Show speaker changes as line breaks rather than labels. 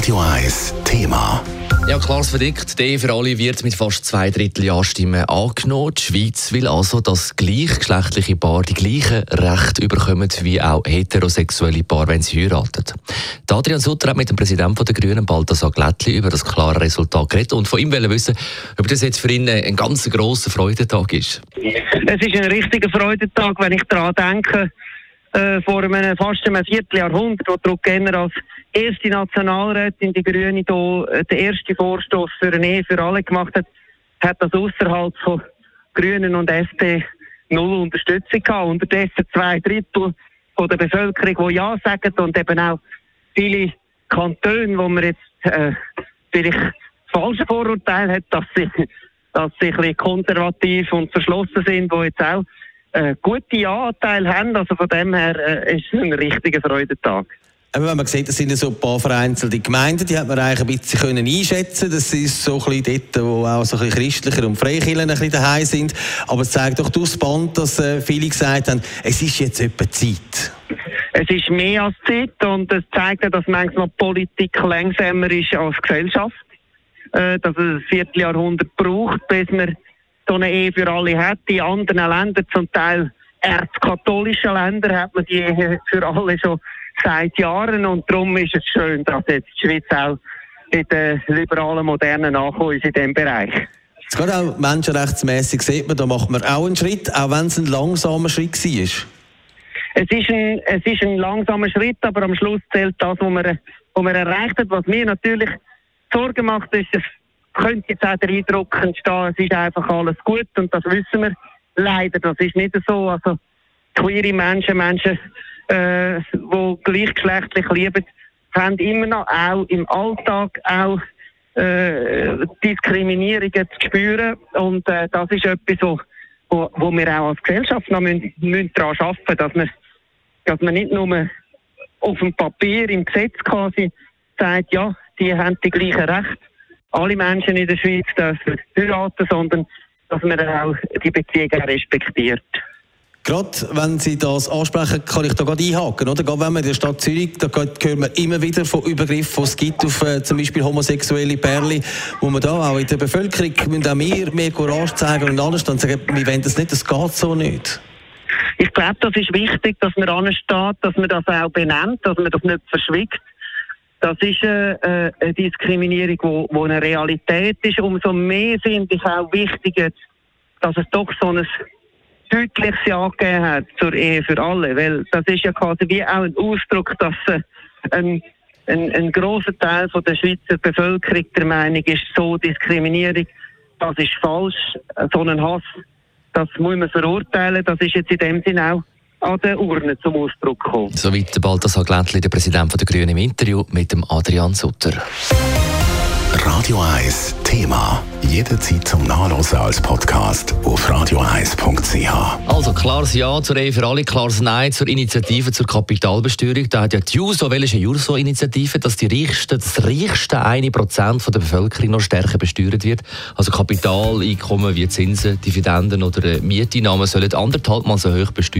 Radio 1 Thema.
Ja, klares Verdikt. Die Ehe für alle wird mit fast zwei Drittel Ja-Stimmen angenommen. Die Schweiz will also, dass gleichgeschlechtliche Paare die gleichen Rechte bekommen wie auch heterosexuelle Paare, wenn sie heiraten. Die Adrian Sutter hat mit dem Präsidenten der Grünen, Balthasar Glättli, über das klare Resultat geredet und von ihm wissen, ob das jetzt für ihn ein ganz grosser Freudentag ist.
Es ist ein richtiger Freudentag, wenn ich daran denke, äh, vor einem, fast einem Vierteljahrhundert, wo Druck als erste Nationalrätin die Grüne hier äh, den ersten Vorstoß für eine Ehe für alle gemacht hat, hat das außerhalb von Grünen und SP null Unterstützung gehabt. Unterdessen zwei Drittel von der Bevölkerung, die Ja sagen und eben auch viele Kantone, wo man jetzt äh, vielleicht falsche Vorurteile hat, dass sie, dass sie ein bisschen konservativ und verschlossen sind, die jetzt auch äh, gute Ja-Anteile haben. Also von dem her äh, ist es ein richtiger Freudentag.
Wenn man sieht, das sind so ein paar vereinzelte Gemeinden, die hat man eigentlich ein bisschen können einschätzen Das ist so ein bisschen dort, wo auch so ein bisschen christlicher und Freikirchen ein bisschen daheim sind. Aber es zeigt doch durchs Band, dass äh, viele gesagt haben, es ist jetzt etwa Zeit.
Es ist mehr als Zeit und es zeigt auch, dass manchmal Politik langsamer ist als Gesellschaft. Äh, dass es ein Vierteljahrhundert braucht, bis man so eine Ehe für alle hat. In anderen Ländern, zum Teil erzkatholischen Ländern, hat man die Ehe für alle schon seit Jahren und darum ist es schön, dass jetzt die Schweiz auch in den liberalen, modernen Nachkommen ist in diesem Bereich.
Gerade auch menschenrechtsmäßig sieht man, da macht man auch einen Schritt, auch wenn es ein langsamer Schritt war.
Es ist, ein, es ist ein langsamer Schritt, aber am Schluss zählt das, was man, was man erreicht hat. Was mir natürlich Sorgen macht, ist, es könnte jetzt auch der Eindruck entstehen, es ist einfach alles gut und das wissen wir leider. Das ist nicht so. Also queere Menschen, Menschen äh, die gleichgeschlechtlich lieben, haben immer noch auch im Alltag auch äh, Diskriminierungen zu spüren. Und äh, das ist etwas, wo, wo, wo wir auch als Gesellschaft noch müssen, müssen daran arbeiten dass wir, dass man nicht nur auf dem Papier, im Gesetz quasi sagt, ja, die haben die gleichen Rechte. Alle Menschen in der Schweiz dürfen heiraten, sondern dass man auch die Beziehungen respektiert.
Gerade wenn Sie das ansprechen, kann ich da gerade einhaken. Oder? Gerade wenn man in der Stadt Zürich, da hören wir immer wieder von Übergriffen, die es gibt auf äh, zum Beispiel homosexuelle Perle, wo man da auch in der Bevölkerung müssen auch mehr, mehr Courage zeigen und alles und sagen, wir wollen das nicht, das geht so nicht.
Ich glaube, das ist wichtig, dass man ansteht, dass man das auch benennt, dass man das nicht verschwiegt. Das ist äh, äh eine Diskriminierung, wo, wo eine Realität ist. Umso mehr finde ich auch wichtig, dass es doch so ein deutliches Ja gegeben hat zur Ehe für alle, weil das ist ja quasi wie auch ein Ausdruck, dass äh, ein, ein, ein großer Teil von der Schweizer Bevölkerung der Meinung ist, so Diskriminierung, das ist falsch, so ein Hass, das muss man verurteilen, das ist jetzt in dem Sinne auch an den Urnen zum Ausdruck gekommen.
Soweit der Balthasar Glättli, der Präsident der Grünen, im Interview mit dem Adrian Sutter.
Radio 1 Thema. Jederzeit zum Nachlesen als Podcast auf radio1.ch.
Also klares Ja zur Ehe für alle, klares Nein zur Initiative zur Kapitalbesteuerung. Da hat ja die JUSO, welche JUSO-Initiative, dass die reichste, das reichste eine Prozent der Bevölkerung noch stärker besteuert wird. Also Kapitaleinkommen wie Zinsen, Dividenden oder Mieteinnahmen sollen anderthalb Mal so hoch besteuert